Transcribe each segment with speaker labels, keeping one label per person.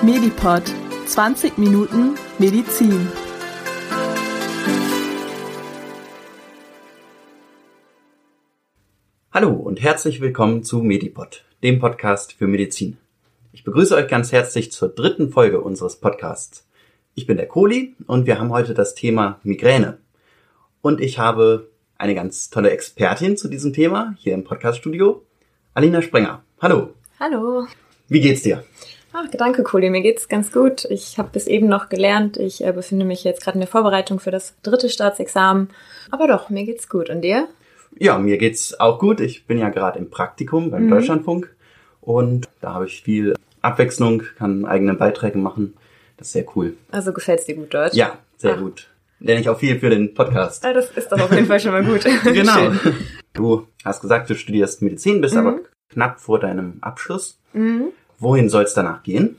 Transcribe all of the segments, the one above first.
Speaker 1: Medipod 20 Minuten Medizin.
Speaker 2: Hallo und herzlich willkommen zu Medipod, dem Podcast für Medizin. Ich begrüße euch ganz herzlich zur dritten Folge unseres Podcasts. Ich bin der Kohli und wir haben heute das Thema Migräne. Und ich habe eine ganz tolle Expertin zu diesem Thema hier im Podcaststudio, Alina Sprenger. Hallo.
Speaker 3: Hallo.
Speaker 2: Wie geht's dir?
Speaker 3: Ach, danke, Kohli. Mir geht's ganz gut. Ich habe bis eben noch gelernt. Ich äh, befinde mich jetzt gerade in der Vorbereitung für das dritte Staatsexamen. Aber doch, mir geht's gut. Und dir?
Speaker 2: Ja, mir geht's auch gut. Ich bin ja gerade im Praktikum beim mhm. Deutschlandfunk und da habe ich viel Abwechslung, kann eigene Beiträge machen. Das ist sehr cool.
Speaker 3: Also gefällt's dir gut dort?
Speaker 2: Ja, sehr Ach. gut. Lerne ich auch viel für den Podcast.
Speaker 3: Ja, das ist doch auf jeden Fall schon mal gut.
Speaker 2: genau. Du hast gesagt, du studierst Medizin, bist mhm. aber knapp vor deinem Abschluss. Mhm. Wohin soll es danach gehen?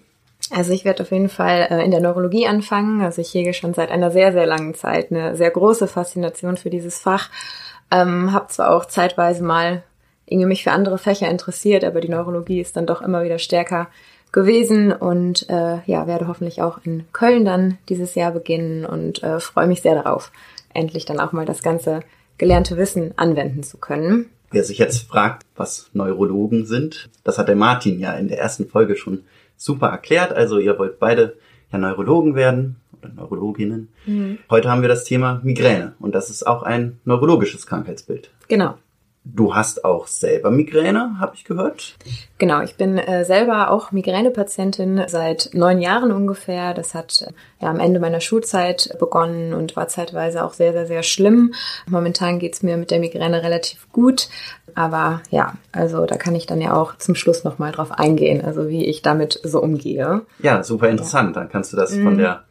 Speaker 3: Also ich werde auf jeden Fall äh, in der Neurologie anfangen. Also ich hege schon seit einer sehr, sehr langen Zeit eine sehr große Faszination für dieses Fach. Ähm, habe zwar auch zeitweise mal irgendwie mich für andere Fächer interessiert, aber die Neurologie ist dann doch immer wieder stärker gewesen und äh, ja, werde hoffentlich auch in Köln dann dieses Jahr beginnen und äh, freue mich sehr darauf, endlich dann auch mal das ganze gelernte Wissen anwenden zu können.
Speaker 2: Wer sich jetzt fragt, was Neurologen sind, das hat der Martin ja in der ersten Folge schon super erklärt. Also ihr wollt beide ja Neurologen werden oder Neurologinnen. Mhm. Heute haben wir das Thema Migräne und das ist auch ein neurologisches Krankheitsbild.
Speaker 3: Genau.
Speaker 2: Du hast auch selber Migräne, habe ich gehört.
Speaker 3: Genau, ich bin äh, selber auch Migränepatientin seit neun Jahren ungefähr. Das hat äh, ja am Ende meiner Schulzeit begonnen und war zeitweise auch sehr, sehr, sehr schlimm. Momentan geht's mir mit der Migräne relativ gut. Aber ja, also da kann ich dann ja auch zum Schluss nochmal drauf eingehen, also wie ich damit so umgehe.
Speaker 2: Ja, super interessant. Dann kannst du das von mhm. der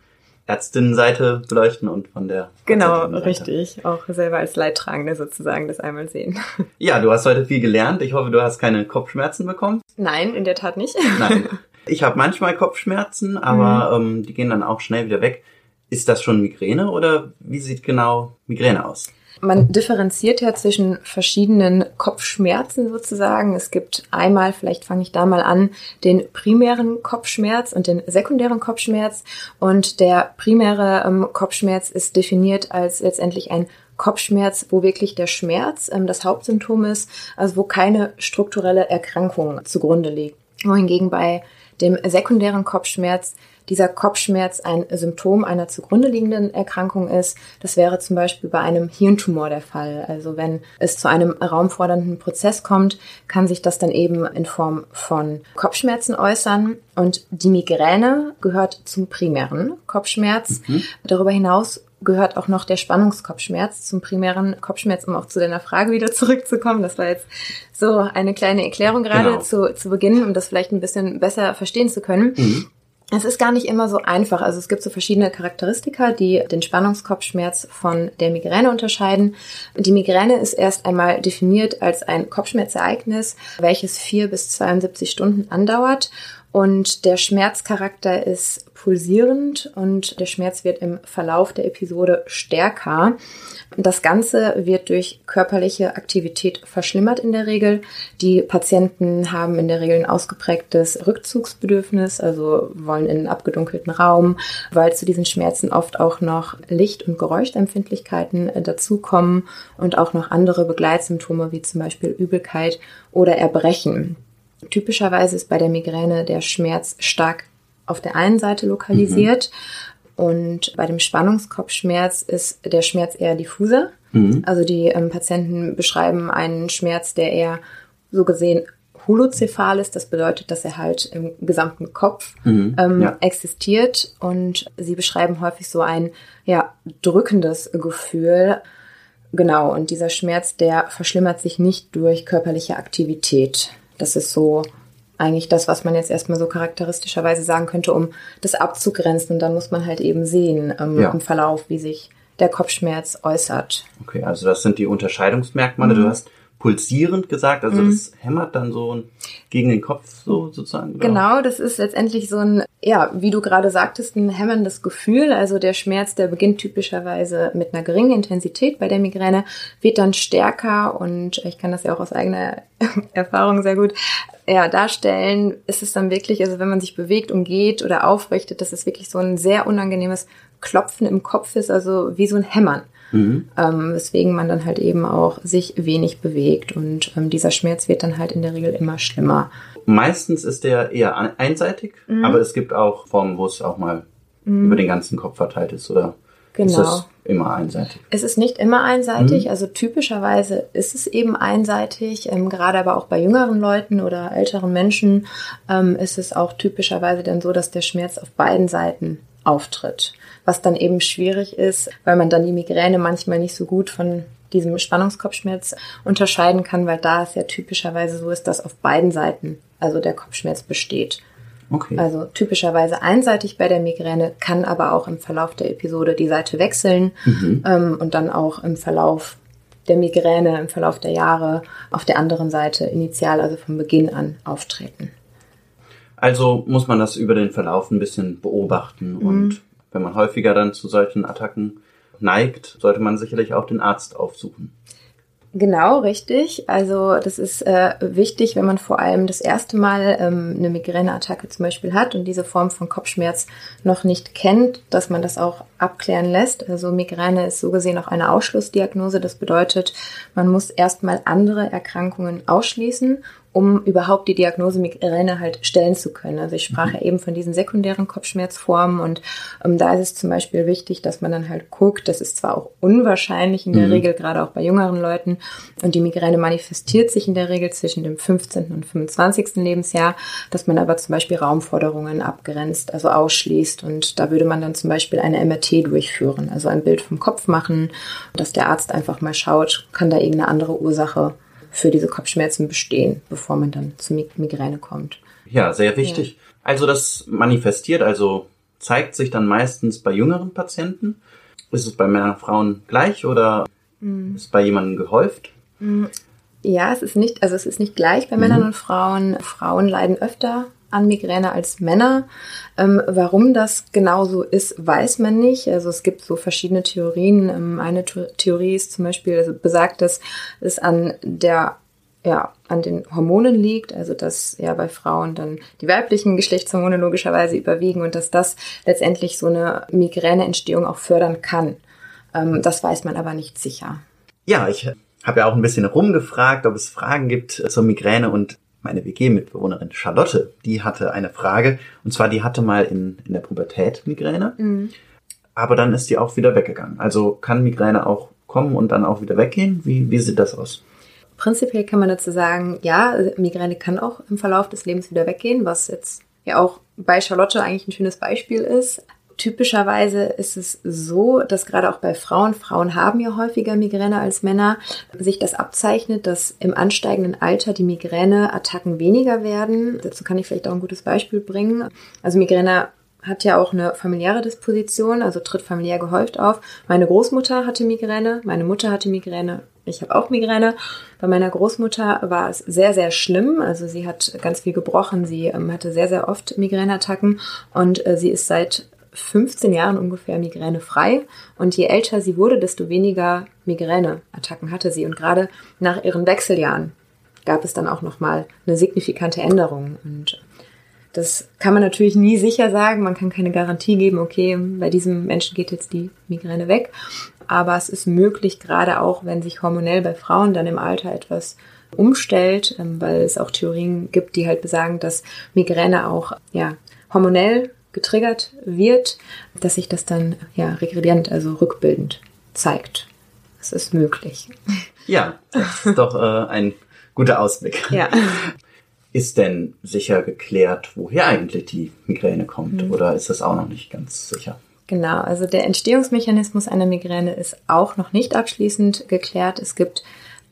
Speaker 2: Ärztinnenseite beleuchten und von der
Speaker 3: Genau, richtig. Auch selber als Leidtragende sozusagen das einmal sehen.
Speaker 2: Ja, du hast heute viel gelernt. Ich hoffe, du hast keine Kopfschmerzen bekommen.
Speaker 3: Nein, in der Tat nicht.
Speaker 2: Nein. Ich habe manchmal Kopfschmerzen, aber mhm. ähm, die gehen dann auch schnell wieder weg. Ist das schon Migräne oder wie sieht genau Migräne aus?
Speaker 3: Man differenziert ja zwischen verschiedenen Kopfschmerzen sozusagen. Es gibt einmal, vielleicht fange ich da mal an, den primären Kopfschmerz und den sekundären Kopfschmerz. Und der primäre ähm, Kopfschmerz ist definiert als letztendlich ein Kopfschmerz, wo wirklich der Schmerz ähm, das Hauptsymptom ist, also wo keine strukturelle Erkrankung zugrunde liegt. Wohingegen bei dem sekundären Kopfschmerz dieser Kopfschmerz ein Symptom einer zugrunde liegenden Erkrankung ist. Das wäre zum Beispiel bei einem Hirntumor der Fall. Also wenn es zu einem raumfordernden Prozess kommt, kann sich das dann eben in Form von Kopfschmerzen äußern. Und die Migräne gehört zum primären Kopfschmerz. Mhm. Darüber hinaus gehört auch noch der Spannungskopfschmerz zum primären Kopfschmerz, um auch zu deiner Frage wieder zurückzukommen. Das war jetzt so eine kleine Erklärung gerade genau. zu, zu Beginn, um das vielleicht ein bisschen besser verstehen zu können. Mhm. Es ist gar nicht immer so einfach. Also es gibt so verschiedene Charakteristika, die den Spannungskopfschmerz von der Migräne unterscheiden. Die Migräne ist erst einmal definiert als ein Kopfschmerzereignis, welches vier bis 72 Stunden andauert. Und der Schmerzcharakter ist pulsierend und der Schmerz wird im Verlauf der Episode stärker. Das Ganze wird durch körperliche Aktivität verschlimmert in der Regel. Die Patienten haben in der Regel ein ausgeprägtes Rückzugsbedürfnis, also wollen in einen abgedunkelten Raum, weil zu diesen Schmerzen oft auch noch Licht- und Geräuschempfindlichkeiten äh, dazukommen und auch noch andere Begleitsymptome wie zum Beispiel Übelkeit oder Erbrechen. Typischerweise ist bei der Migräne der Schmerz stark auf der einen Seite lokalisiert. Mhm. Und bei dem Spannungskopfschmerz ist der Schmerz eher diffuser. Mhm. Also die ähm, Patienten beschreiben einen Schmerz, der eher so gesehen holozephal ist. Das bedeutet, dass er halt im gesamten Kopf mhm. ähm, ja. existiert. Und sie beschreiben häufig so ein ja, drückendes Gefühl. Genau, und dieser Schmerz, der verschlimmert sich nicht durch körperliche Aktivität. Das ist so eigentlich das, was man jetzt erstmal so charakteristischerweise sagen könnte, um das abzugrenzen. Und dann muss man halt eben sehen ähm, ja. im Verlauf, wie sich der Kopfschmerz äußert.
Speaker 2: Okay, also das sind die Unterscheidungsmerkmale. Mhm. Du hast pulsierend gesagt, also mhm. das hämmert dann so gegen den Kopf so sozusagen.
Speaker 3: Oder? Genau, das ist letztendlich so ein, ja, wie du gerade sagtest, ein hämmerndes Gefühl. Also der Schmerz, der beginnt typischerweise mit einer geringen Intensität bei der Migräne, wird dann stärker und ich kann das ja auch aus eigener Erfahrung sehr gut ja, darstellen, ist es dann wirklich, also wenn man sich bewegt und geht oder aufrichtet, dass es wirklich so ein sehr unangenehmes Klopfen im Kopf ist, also wie so ein Hämmern. Mhm. Ähm, weswegen man dann halt eben auch sich wenig bewegt und ähm, dieser Schmerz wird dann halt in der Regel immer schlimmer.
Speaker 2: Meistens ist der eher einseitig, mhm. aber es gibt auch Formen, wo es auch mal mhm. über den ganzen Kopf verteilt ist, oder? Genau. Ist das immer einseitig?
Speaker 3: Es ist nicht immer einseitig. Mhm. Also typischerweise ist es eben einseitig. Ähm, gerade aber auch bei jüngeren Leuten oder älteren Menschen ähm, ist es auch typischerweise dann so, dass der Schmerz auf beiden Seiten auftritt was dann eben schwierig ist, weil man dann die Migräne manchmal nicht so gut von diesem Spannungskopfschmerz unterscheiden kann, weil da es ja typischerweise so ist, dass auf beiden Seiten also der Kopfschmerz besteht. Okay. Also typischerweise einseitig bei der Migräne, kann aber auch im Verlauf der Episode die Seite wechseln mhm. ähm, und dann auch im Verlauf der Migräne, im Verlauf der Jahre auf der anderen Seite initial, also von Beginn an auftreten.
Speaker 2: Also muss man das über den Verlauf ein bisschen beobachten mhm. und wenn man häufiger dann zu solchen Attacken neigt, sollte man sicherlich auch den Arzt aufsuchen.
Speaker 3: Genau, richtig. Also das ist äh, wichtig, wenn man vor allem das erste Mal ähm, eine Migräneattacke zum Beispiel hat und diese Form von Kopfschmerz noch nicht kennt, dass man das auch abklären lässt. Also Migräne ist so gesehen auch eine Ausschlussdiagnose. Das bedeutet, man muss erstmal andere Erkrankungen ausschließen um überhaupt die Diagnose Migräne halt stellen zu können. Also ich sprach mhm. ja eben von diesen sekundären Kopfschmerzformen und ähm, da ist es zum Beispiel wichtig, dass man dann halt guckt, das ist zwar auch unwahrscheinlich in der mhm. Regel, gerade auch bei jüngeren Leuten, und die Migräne manifestiert sich in der Regel zwischen dem 15. und 25. Lebensjahr, dass man aber zum Beispiel Raumforderungen abgrenzt, also ausschließt und da würde man dann zum Beispiel eine MRT durchführen, also ein Bild vom Kopf machen, dass der Arzt einfach mal schaut, kann da irgendeine andere Ursache für diese Kopfschmerzen bestehen, bevor man dann zu Migräne kommt.
Speaker 2: Ja, sehr wichtig. Ja. Also das manifestiert, also zeigt sich dann meistens bei jüngeren Patienten. Ist es bei Männern und Frauen gleich oder mhm. ist bei jemandem gehäuft?
Speaker 3: Mhm. Ja, es ist nicht, also es ist nicht gleich bei Männern mhm. und Frauen. Frauen leiden öfter an Migräne als Männer. Ähm, warum das genau so ist, weiß man nicht. Also es gibt so verschiedene Theorien. Ähm, eine Theorie ist zum Beispiel also besagt, dass es an der ja, an den Hormonen liegt, also dass ja bei Frauen dann die weiblichen Geschlechtshormone logischerweise überwiegen und dass das letztendlich so eine Migräneentstehung auch fördern kann. Ähm, das weiß man aber nicht sicher.
Speaker 2: Ja, ich habe ja auch ein bisschen rumgefragt, ob es Fragen gibt zur Migräne und meine WG-Mitbewohnerin Charlotte, die hatte eine Frage. Und zwar, die hatte mal in, in der Pubertät Migräne. Mhm. Aber dann ist die auch wieder weggegangen. Also kann Migräne auch kommen und dann auch wieder weggehen? Wie, wie sieht das aus?
Speaker 3: Prinzipiell kann man dazu sagen, ja, Migräne kann auch im Verlauf des Lebens wieder weggehen, was jetzt ja auch bei Charlotte eigentlich ein schönes Beispiel ist typischerweise ist es so, dass gerade auch bei Frauen, Frauen haben ja häufiger Migräne als Männer, sich das abzeichnet, dass im ansteigenden Alter die Migräneattacken weniger werden. Dazu kann ich vielleicht auch ein gutes Beispiel bringen. Also Migräne hat ja auch eine familiäre Disposition, also tritt familiär gehäuft auf. Meine Großmutter hatte Migräne, meine Mutter hatte Migräne, ich habe auch Migräne. Bei meiner Großmutter war es sehr, sehr schlimm. Also sie hat ganz viel gebrochen, sie ähm, hatte sehr, sehr oft Migräneattacken und äh, sie ist seit 15 Jahren ungefähr migränefrei. Und je älter sie wurde, desto weniger Migräneattacken hatte sie. Und gerade nach ihren Wechseljahren gab es dann auch nochmal eine signifikante Änderung. Und das kann man natürlich nie sicher sagen. Man kann keine Garantie geben, okay, bei diesem Menschen geht jetzt die Migräne weg. Aber es ist möglich, gerade auch wenn sich hormonell bei Frauen dann im Alter etwas umstellt, ähm, weil es auch Theorien gibt, die halt besagen, dass Migräne auch ja, hormonell getriggert wird, dass sich das dann ja regrediert, also rückbildend zeigt. Das ist möglich.
Speaker 2: Ja, das ist doch äh, ein guter Ausblick.
Speaker 3: Ja.
Speaker 2: Ist denn sicher geklärt, woher eigentlich die Migräne kommt? Mhm. Oder ist das auch noch nicht ganz sicher?
Speaker 3: Genau, also der Entstehungsmechanismus einer Migräne ist auch noch nicht abschließend geklärt. Es gibt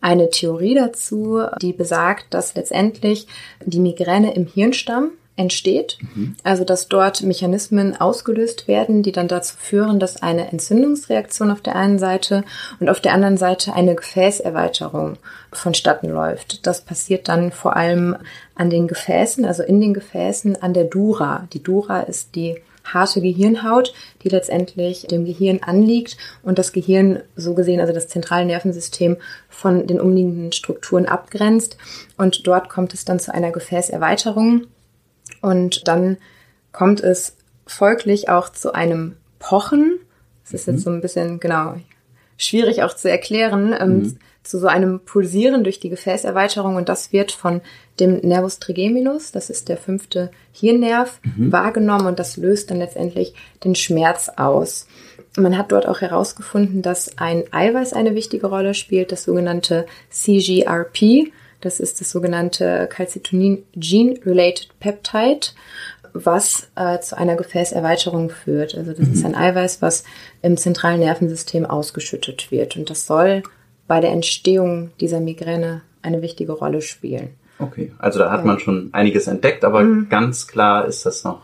Speaker 3: eine Theorie dazu, die besagt, dass letztendlich die Migräne im Hirnstamm entsteht. Also dass dort Mechanismen ausgelöst werden, die dann dazu führen, dass eine Entzündungsreaktion auf der einen Seite und auf der anderen Seite eine Gefäßerweiterung vonstatten läuft. Das passiert dann vor allem an den Gefäßen, also in den Gefäßen an der Dura. Die Dura ist die harte Gehirnhaut, die letztendlich dem Gehirn anliegt und das Gehirn so gesehen, also das zentrale Nervensystem von den umliegenden Strukturen abgrenzt. Und dort kommt es dann zu einer Gefäßerweiterung und dann kommt es folglich auch zu einem Pochen. Das ist jetzt so ein bisschen, genau, schwierig auch zu erklären, ähm, mhm. zu so einem Pulsieren durch die Gefäßerweiterung und das wird von dem Nervus trigeminus, das ist der fünfte Hirnnerv, mhm. wahrgenommen und das löst dann letztendlich den Schmerz aus. Man hat dort auch herausgefunden, dass ein Eiweiß eine wichtige Rolle spielt, das sogenannte CGRP. Das ist das sogenannte Calcitonin Gene Related Peptide, was äh, zu einer Gefäßerweiterung führt. Also das mhm. ist ein Eiweiß, was im zentralen Nervensystem ausgeschüttet wird. Und das soll bei der Entstehung dieser Migräne eine wichtige Rolle spielen.
Speaker 2: Okay, also da hat ja. man schon einiges entdeckt, aber mhm. ganz klar ist das noch,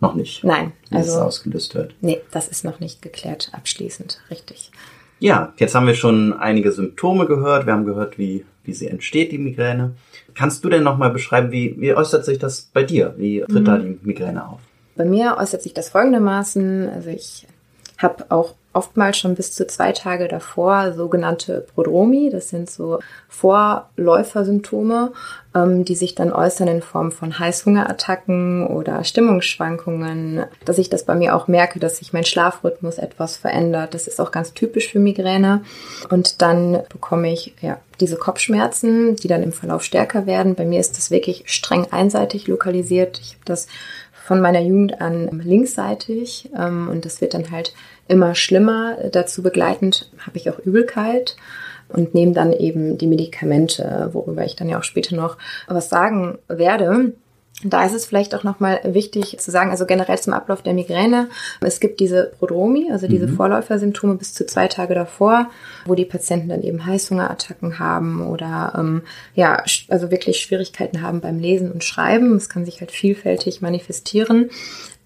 Speaker 2: noch nicht.
Speaker 3: Nein,
Speaker 2: also, es ausgelöst wird.
Speaker 3: Nee, das ist noch nicht geklärt abschließend, richtig.
Speaker 2: Ja, jetzt haben wir schon einige Symptome gehört. Wir haben gehört, wie, wie sie entsteht, die Migräne. Kannst du denn nochmal beschreiben, wie, wie äußert sich das bei dir? Wie tritt mhm. da die Migräne auf?
Speaker 3: Bei mir äußert sich das folgendermaßen. Also ich habe auch oftmals schon bis zu zwei Tage davor sogenannte Prodromi. Das sind so Vorläufersymptome, ähm, die sich dann äußern in Form von Heißhungerattacken oder Stimmungsschwankungen. Dass ich das bei mir auch merke, dass sich mein Schlafrhythmus etwas verändert. Das ist auch ganz typisch für Migräne. Und dann bekomme ich ja diese Kopfschmerzen, die dann im Verlauf stärker werden. Bei mir ist das wirklich streng einseitig lokalisiert. Ich habe das von meiner Jugend an linksseitig ähm, und das wird dann halt immer schlimmer. Dazu begleitend habe ich auch Übelkeit und nehme dann eben die Medikamente, worüber ich dann ja auch später noch was sagen werde. Da ist es vielleicht auch nochmal wichtig zu sagen, also generell zum Ablauf der Migräne. Es gibt diese Prodromi, also diese mhm. Vorläufersymptome bis zu zwei Tage davor, wo die Patienten dann eben Heißhungerattacken haben oder ähm, ja, also wirklich Schwierigkeiten haben beim Lesen und Schreiben. Es kann sich halt vielfältig manifestieren.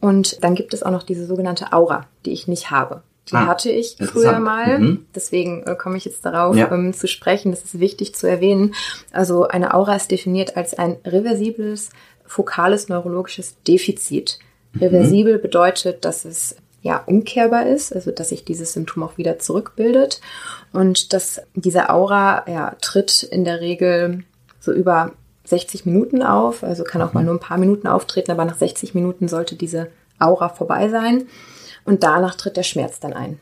Speaker 3: Und dann gibt es auch noch diese sogenannte Aura, die ich nicht habe. Die ah, hatte ich früher mal. Mhm. Deswegen äh, komme ich jetzt darauf ja. ähm, zu sprechen. Das ist wichtig zu erwähnen. Also eine Aura ist definiert als ein reversibles fokales neurologisches Defizit. Mhm. Reversibel bedeutet, dass es ja umkehrbar ist, also dass sich dieses Symptom auch wieder zurückbildet und dass diese Aura ja tritt in der Regel so über 60 Minuten auf, also kann auch mal mhm. nur ein paar Minuten auftreten, aber nach 60 Minuten sollte diese Aura vorbei sein und danach tritt der Schmerz dann ein.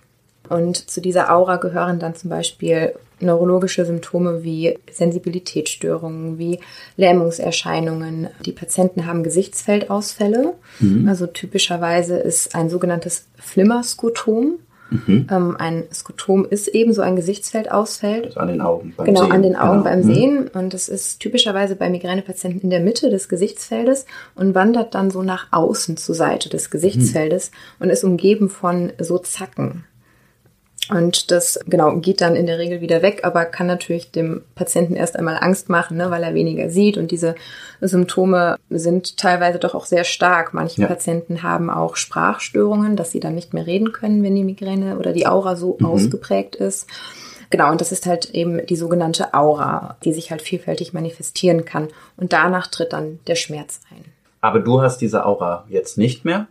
Speaker 3: Und zu dieser Aura gehören dann zum Beispiel neurologische Symptome wie Sensibilitätsstörungen, wie Lähmungserscheinungen. Die Patienten haben Gesichtsfeldausfälle. Mhm. Also typischerweise ist ein sogenanntes Flimmerskotom. Mhm. Ähm, ein Skotom ist ebenso ein Gesichtsfeldausfall.
Speaker 2: Also an den Augen
Speaker 3: beim genau, Sehen. Genau, an den Augen genau. beim mhm. Sehen. Und das ist typischerweise bei Migränepatienten in der Mitte des Gesichtsfeldes und wandert dann so nach außen zur Seite des Gesichtsfeldes mhm. und ist umgeben von so Zacken. Und das, genau, geht dann in der Regel wieder weg, aber kann natürlich dem Patienten erst einmal Angst machen, ne, weil er weniger sieht. Und diese Symptome sind teilweise doch auch sehr stark. Manche ja. Patienten haben auch Sprachstörungen, dass sie dann nicht mehr reden können, wenn die Migräne oder die Aura so mhm. ausgeprägt ist. Genau, und das ist halt eben die sogenannte Aura, die sich halt vielfältig manifestieren kann. Und danach tritt dann der Schmerz ein.
Speaker 2: Aber du hast diese Aura jetzt nicht mehr.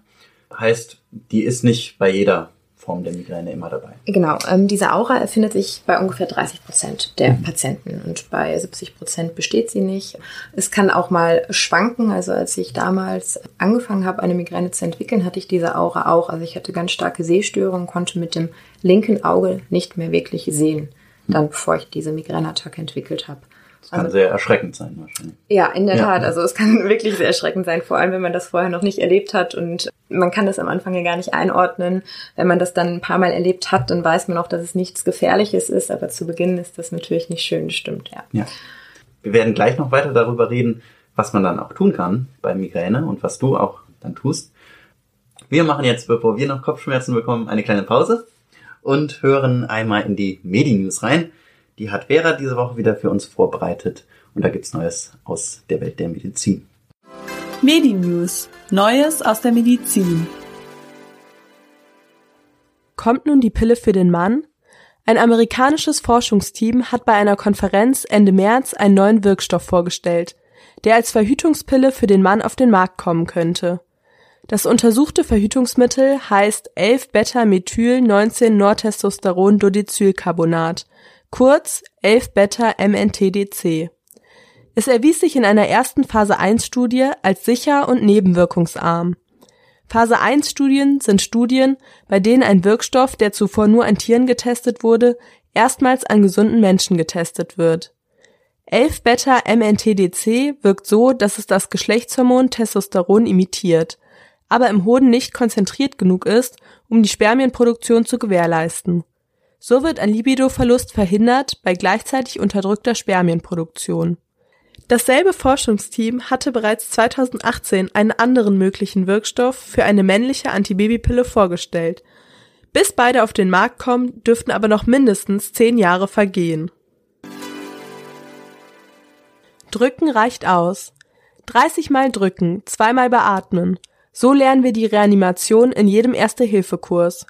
Speaker 2: Heißt, die ist nicht bei jeder Form der Migräne immer dabei.
Speaker 3: Genau, ähm, diese Aura erfindet sich bei ungefähr 30 Prozent der mhm. Patienten und bei 70 Prozent besteht sie nicht. Es kann auch mal schwanken. Also als ich damals angefangen habe, eine Migräne zu entwickeln, hatte ich diese Aura auch. Also ich hatte ganz starke Sehstörungen, konnte mit dem linken Auge nicht mehr wirklich sehen, dann bevor ich diese Migräneattacke entwickelt habe.
Speaker 2: Das kann also, sehr erschreckend sein wahrscheinlich.
Speaker 3: Ja, in der ja. Tat. Also es kann wirklich sehr erschreckend sein, vor allem wenn man das vorher noch nicht erlebt hat und man kann das am Anfang ja gar nicht einordnen. Wenn man das dann ein paar Mal erlebt hat, dann weiß man auch, dass es nichts Gefährliches ist, aber zu Beginn ist das natürlich nicht schön, stimmt, ja.
Speaker 2: Ja. Wir werden gleich noch weiter darüber reden, was man dann auch tun kann bei Migräne und was du auch dann tust. Wir machen jetzt, bevor wir noch Kopfschmerzen bekommen, eine kleine Pause und hören einmal in die Medi-News rein. Die hat Vera diese Woche wieder für uns vorbereitet und da gibt's Neues aus der Welt der Medizin.
Speaker 1: Medi-News. Neues aus der Medizin.
Speaker 4: Kommt nun die Pille für den Mann? Ein amerikanisches Forschungsteam hat bei einer Konferenz Ende März einen neuen Wirkstoff vorgestellt, der als Verhütungspille für den Mann auf den Markt kommen könnte. Das untersuchte Verhütungsmittel heißt 11-Beta-Methyl-19-Nortestosteron-Dodecylcarbonat, kurz 11-Beta-MNTDC. Es erwies sich in einer ersten Phase 1 Studie als sicher und nebenwirkungsarm. Phase 1 Studien sind Studien, bei denen ein Wirkstoff, der zuvor nur an Tieren getestet wurde, erstmals an gesunden Menschen getestet wird. 11-Beta-MNTDC wirkt so, dass es das Geschlechtshormon Testosteron imitiert, aber im Hoden nicht konzentriert genug ist, um die Spermienproduktion zu gewährleisten. So wird ein Libidoverlust verhindert bei gleichzeitig unterdrückter Spermienproduktion. Dasselbe Forschungsteam hatte bereits 2018 einen anderen möglichen Wirkstoff für eine männliche Antibabypille vorgestellt. Bis beide auf den Markt kommen, dürften aber noch mindestens zehn Jahre vergehen. Drücken reicht aus. 30 Mal drücken, zweimal beatmen. So lernen wir die Reanimation in jedem Erste-Hilfe-Kurs.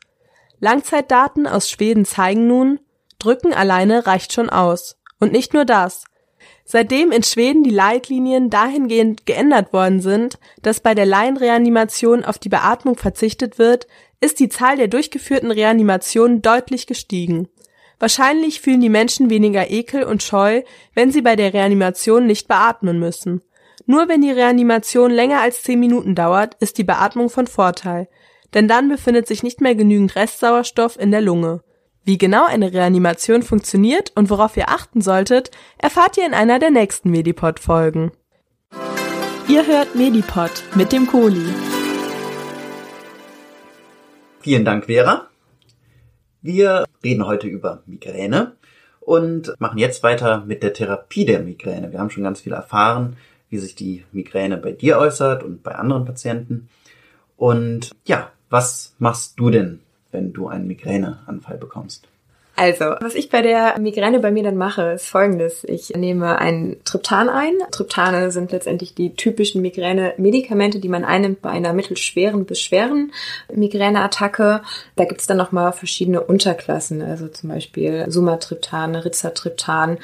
Speaker 4: Langzeitdaten aus Schweden zeigen nun, Drücken alleine reicht schon aus. Und nicht nur das. Seitdem in Schweden die Leitlinien dahingehend geändert worden sind, dass bei der Laienreanimation auf die Beatmung verzichtet wird, ist die Zahl der durchgeführten Reanimationen deutlich gestiegen. Wahrscheinlich fühlen die Menschen weniger Ekel und Scheu, wenn sie bei der Reanimation nicht beatmen müssen. Nur wenn die Reanimation länger als zehn Minuten dauert, ist die Beatmung von Vorteil, denn dann befindet sich nicht mehr genügend Restsauerstoff in der Lunge. Wie genau eine Reanimation funktioniert und worauf ihr achten solltet, erfahrt ihr in einer der nächsten Medipod-Folgen.
Speaker 1: Ihr hört Medipod mit dem Kohli.
Speaker 2: Vielen Dank, Vera. Wir reden heute über Migräne und machen jetzt weiter mit der Therapie der Migräne. Wir haben schon ganz viel erfahren, wie sich die Migräne bei dir äußert und bei anderen Patienten. Und ja, was machst du denn wenn du einen Migräneanfall bekommst?
Speaker 3: Also, was ich bei der Migräne bei mir dann mache, ist folgendes. Ich nehme ein Triptan ein. Triptane sind letztendlich die typischen Migräne-Medikamente, die man einnimmt bei einer mittelschweren bis schweren Migräneattacke. Da gibt's dann nochmal verschiedene Unterklassen, also zum Beispiel Sumatriptan, Rizatriptan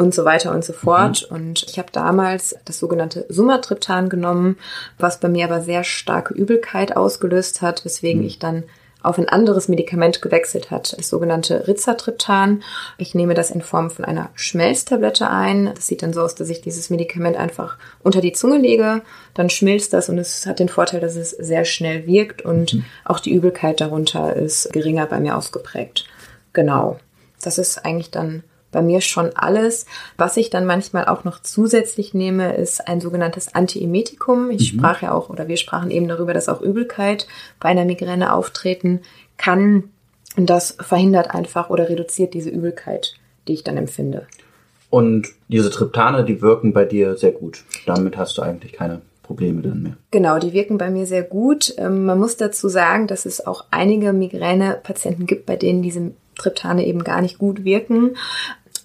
Speaker 3: und so weiter und so fort. Mhm. Und ich habe damals das sogenannte Sumatriptan genommen, was bei mir aber sehr starke Übelkeit ausgelöst hat, weswegen mhm. ich dann auf ein anderes Medikament gewechselt hat, das sogenannte Rizatriptan. Ich nehme das in Form von einer Schmelztablette ein. Das sieht dann so aus, dass ich dieses Medikament einfach unter die Zunge lege, dann schmilzt das und es hat den Vorteil, dass es sehr schnell wirkt und mhm. auch die Übelkeit darunter ist geringer bei mir ausgeprägt. Genau. Das ist eigentlich dann bei mir schon alles. Was ich dann manchmal auch noch zusätzlich nehme, ist ein sogenanntes Antiemetikum. Ich mhm. sprach ja auch, oder wir sprachen eben darüber, dass auch Übelkeit bei einer Migräne auftreten kann. Und das verhindert einfach oder reduziert diese Übelkeit, die ich dann empfinde.
Speaker 2: Und diese Triptane, die wirken bei dir sehr gut. Damit hast du eigentlich keine Probleme dann mehr.
Speaker 3: Genau, die wirken bei mir sehr gut. Ähm, man muss dazu sagen, dass es auch einige Migräne-Patienten gibt, bei denen diese Triptane eben gar nicht gut wirken.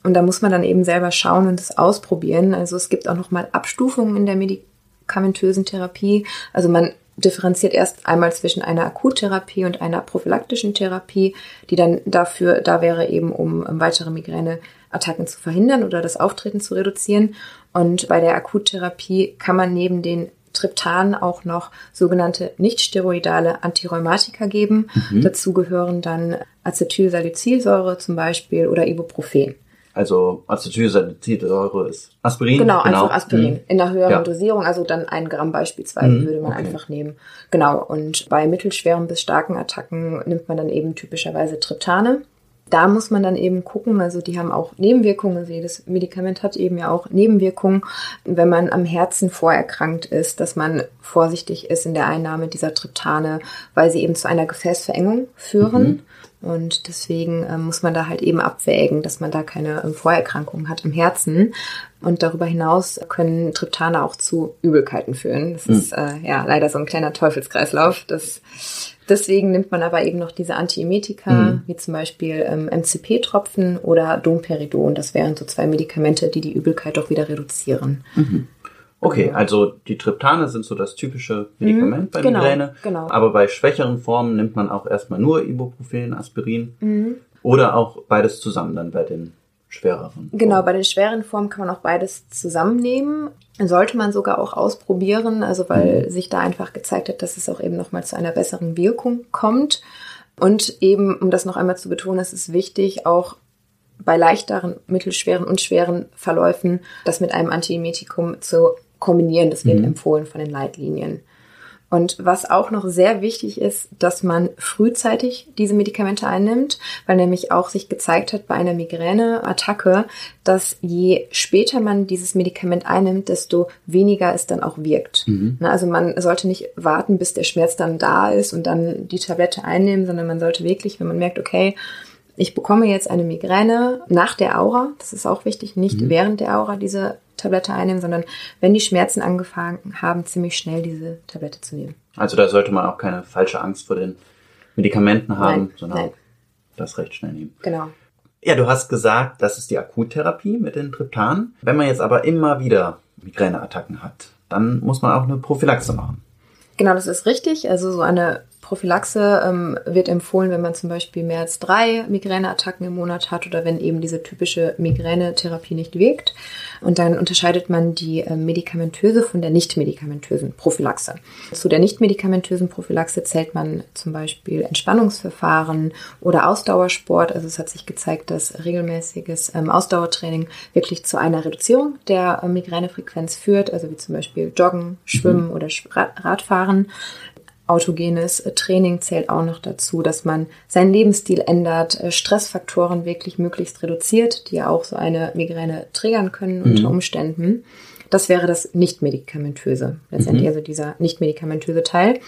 Speaker 3: Und da muss man dann eben selber schauen und es ausprobieren. Also es gibt auch nochmal Abstufungen in der medikamentösen Therapie. Also man differenziert erst einmal zwischen einer Akuttherapie und einer prophylaktischen Therapie, die dann dafür da wäre eben, um weitere Migräneattacken zu verhindern oder das Auftreten zu reduzieren. Und bei der Akuttherapie kann man neben den Triptan auch noch sogenannte nicht-steroidale Antirheumatika geben. Mhm. Dazu gehören dann Acetylsalicylsäure zum Beispiel oder Ibuprofen.
Speaker 2: Also Acetylsalicylsäure ist Aspirin.
Speaker 3: Genau, genau. einfach Aspirin mhm. in einer höheren ja. Dosierung, also dann ein Gramm beispielsweise mhm. würde man okay. einfach nehmen. Genau. Und bei mittelschweren bis starken Attacken nimmt man dann eben typischerweise Triptane. Da muss man dann eben gucken, also die haben auch Nebenwirkungen, also jedes Medikament hat eben ja auch Nebenwirkungen, wenn man am Herzen vorerkrankt ist, dass man vorsichtig ist in der Einnahme dieser Triptane, weil sie eben zu einer Gefäßverengung führen. Mhm. Und deswegen äh, muss man da halt eben abwägen, dass man da keine äh, Vorerkrankungen hat im Herzen. Und darüber hinaus können Triptane auch zu Übelkeiten führen. Das mhm. ist äh, ja leider so ein kleiner Teufelskreislauf. Das, deswegen nimmt man aber eben noch diese Antiemetika, mhm. wie zum Beispiel ähm, MCP-Tropfen oder Domperidon. Das wären so zwei Medikamente, die die Übelkeit auch wieder reduzieren.
Speaker 2: Mhm. Okay, also die Triptane sind so das typische Medikament bei
Speaker 3: genau,
Speaker 2: Migräne.
Speaker 3: genau.
Speaker 2: Aber bei schwächeren Formen nimmt man auch erstmal nur Ibuprofen, Aspirin.
Speaker 3: Mhm.
Speaker 2: Oder auch beides zusammen dann bei den schwereren.
Speaker 3: Genau, bei den schweren Formen kann man auch beides zusammennehmen. Sollte man sogar auch ausprobieren, also weil sich da einfach gezeigt hat, dass es auch eben nochmal zu einer besseren Wirkung kommt. Und eben, um das noch einmal zu betonen, es ist wichtig, auch bei leichteren, mittelschweren und schweren Verläufen das mit einem Antiemetikum zu kombinieren. Das wird empfohlen von den Leitlinien. Und was auch noch sehr wichtig ist, dass man frühzeitig diese Medikamente einnimmt, weil nämlich auch sich gezeigt hat bei einer Migräneattacke, dass je später man dieses Medikament einnimmt, desto weniger es dann auch wirkt. Na, Also man sollte nicht warten, bis der Schmerz dann da ist und dann die Tablette einnehmen, sondern man sollte wirklich, wenn man merkt, okay, ich bekomme jetzt eine Migräne nach der Aura, das ist auch wichtig, nicht während der Aura diese Tablette einnehmen, sondern wenn die Schmerzen angefangen haben, ziemlich schnell diese Tablette zu nehmen.
Speaker 2: Also da sollte man auch keine falsche Angst vor den Medikamenten haben,
Speaker 3: Nein,
Speaker 2: sondern
Speaker 3: nein.
Speaker 2: das recht schnell nehmen.
Speaker 3: Genau.
Speaker 2: Ja, du hast gesagt, das ist die Akuttherapie mit den Triptanen. Wenn man jetzt aber immer wieder Migräneattacken hat, dann muss man auch eine Prophylaxe machen.
Speaker 3: Genau, das ist richtig. Also so eine Prophylaxe ähm, wird empfohlen, wenn man zum Beispiel mehr als drei Migräneattacken im Monat hat oder wenn eben diese typische Migränetherapie nicht wirkt. Und dann unterscheidet man die äh, medikamentöse von der nicht-medikamentösen Prophylaxe. Zu der nicht-medikamentösen Prophylaxe zählt man zum Beispiel Entspannungsverfahren oder Ausdauersport. Also es hat sich gezeigt, dass regelmäßiges ähm, Ausdauertraining wirklich zu einer Reduzierung der äh, Migränefrequenz führt, also wie zum Beispiel Joggen, Schwimmen oder Sch- Rad- Radfahren. Autogenes äh, Training zählt auch noch dazu, dass man seinen Lebensstil ändert, äh, Stressfaktoren wirklich möglichst reduziert, die ja auch so eine Migräne triggern können unter Umständen. Das wäre das nicht-medikamentöse, letztendlich also dieser nicht-medikamentöse Teil.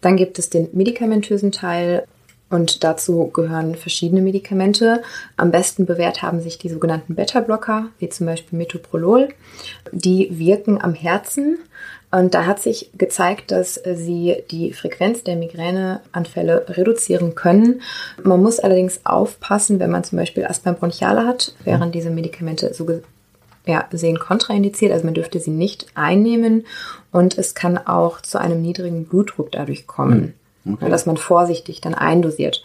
Speaker 3: Dann gibt es den medikamentösen Teil und dazu gehören verschiedene Medikamente. Am besten bewährt haben sich die sogenannten Beta-Blocker, wie zum Beispiel Metoprolol. Die wirken am Herzen und da hat sich gezeigt, dass sie die Frequenz der Migräneanfälle reduzieren können. Man muss allerdings aufpassen, wenn man zum Beispiel Asthma bronchiale hat, wären diese Medikamente so ge- ja, sehen kontraindiziert, also man dürfte sie nicht einnehmen. Und es kann auch zu einem niedrigen Blutdruck dadurch kommen,
Speaker 2: Okay.
Speaker 3: dass man vorsichtig dann eindosiert.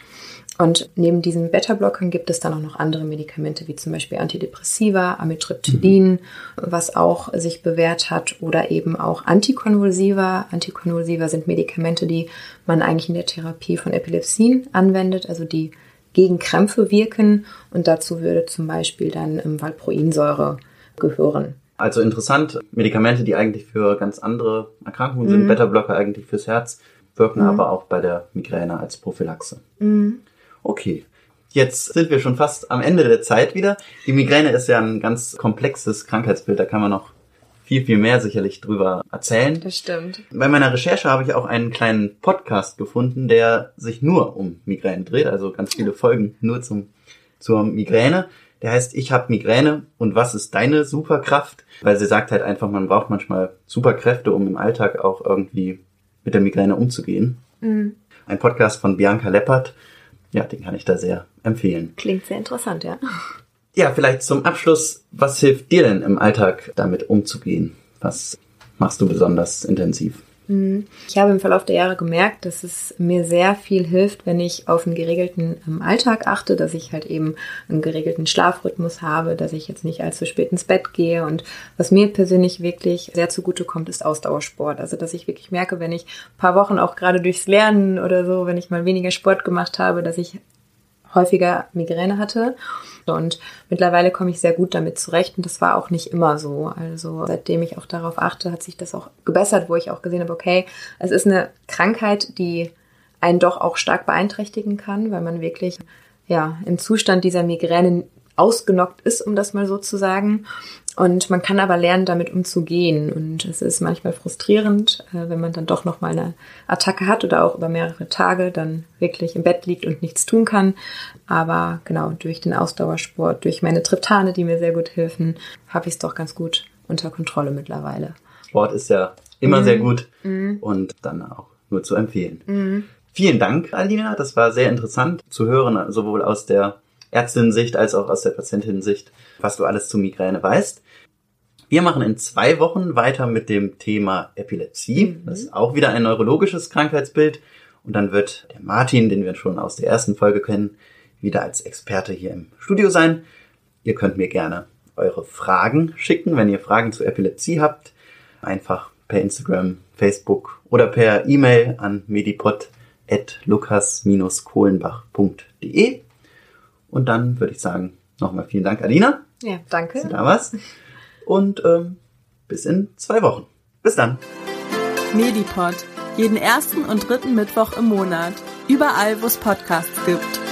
Speaker 3: Und neben diesen Beta-Blockern gibt es dann auch noch andere Medikamente, wie zum Beispiel Antidepressiva, Amitriptylin, was auch sich bewährt hat, oder eben auch Antikonvulsiva. Antikonvulsiva sind Medikamente, die man eigentlich in der Therapie von Epilepsien anwendet, also die gegen Krämpfe wirken. Und dazu würde zum Beispiel dann ähm, Valproinsäure gehören.
Speaker 2: Also interessant, Medikamente, die eigentlich für ganz andere Erkrankungen sind, Beta-Blocker eigentlich fürs Herz, wirken aber auch bei der Migräne als Prophylaxe. Okay, jetzt sind wir schon fast am Ende der Zeit wieder. Die Migräne ist ja ein ganz komplexes Krankheitsbild, da kann man noch viel, viel mehr sicherlich drüber erzählen.
Speaker 3: Das stimmt.
Speaker 2: Bei meiner Recherche habe ich auch einen kleinen Podcast gefunden, der sich nur um Migräne dreht, also ganz viele Folgen nur zum, zur Migräne. Der heißt Ich habe Migräne und was ist deine Superkraft? Weil sie sagt halt einfach, man braucht manchmal Superkräfte, um im Alltag auch irgendwie mit der Migräne umzugehen. Ein Podcast von Bianca Leppert. Ja, den kann ich da sehr empfehlen.
Speaker 3: Klingt sehr interessant, ja.
Speaker 2: Ja, vielleicht zum Abschluss, was hilft dir denn im Alltag damit umzugehen? Was machst du besonders intensiv?
Speaker 3: Ich habe im Verlauf der Jahre gemerkt, dass es mir sehr viel hilft, wenn ich auf einen geregelten ähm, Alltag achte, dass ich halt eben einen geregelten Schlafrhythmus habe, dass ich jetzt nicht allzu spät ins Bett gehe. Und was mir persönlich wirklich sehr zugute kommt, ist Ausdauersport. Also, dass ich wirklich merke, wenn ich ein paar Wochen auch gerade durchs Lernen oder so, wenn ich mal weniger Sport gemacht habe, dass ich häufiger Migräne hatte. Und mittlerweile komme ich sehr gut damit zurecht und das war auch nicht immer so. Also seitdem ich auch darauf achte, hat sich das auch gebessert, wo ich auch gesehen habe, okay, es ist eine Krankheit, die einen doch auch stark beeinträchtigen kann, weil man wirklich ja im Zustand dieser Migräne ausgenockt ist, um das mal so zu sagen. Und man kann aber lernen, damit umzugehen. Und es ist manchmal frustrierend, äh, wenn man dann doch noch mal eine Attacke hat oder auch über mehrere Tage dann wirklich im Bett liegt und nichts tun kann. Aber genau, durch den Ausdauersport, durch meine Triptane, die mir sehr gut helfen, habe ich es doch ganz gut unter Kontrolle mittlerweile.
Speaker 2: Sport ist ja immer sehr gut und dann auch nur zu empfehlen. Vielen Dank, Alina. Das war sehr interessant zu hören, sowohl aus der Ärztin-Sicht als auch aus der Patientin-Sicht, was du alles zu Migräne weißt. Wir machen in zwei Wochen weiter mit dem Thema Epilepsie.
Speaker 3: Mhm.
Speaker 2: Das ist auch wieder ein neurologisches Krankheitsbild. Und dann wird der Martin, den wir schon aus der ersten Folge kennen, wieder als Experte hier im Studio sein. Ihr könnt mir gerne eure Fragen schicken, wenn ihr Fragen zu Epilepsie habt. Einfach per Instagram, Facebook oder per E-Mail an medipod.lukas-kohlenbach.de. Und dann würde ich sagen, nochmal vielen Dank, Alina,
Speaker 3: Ja, danke.
Speaker 2: da warst. Und ähm, bis in zwei Wochen. Bis dann.
Speaker 1: Medipod. Jeden ersten und dritten Mittwoch im Monat. Überall, wo es Podcasts gibt.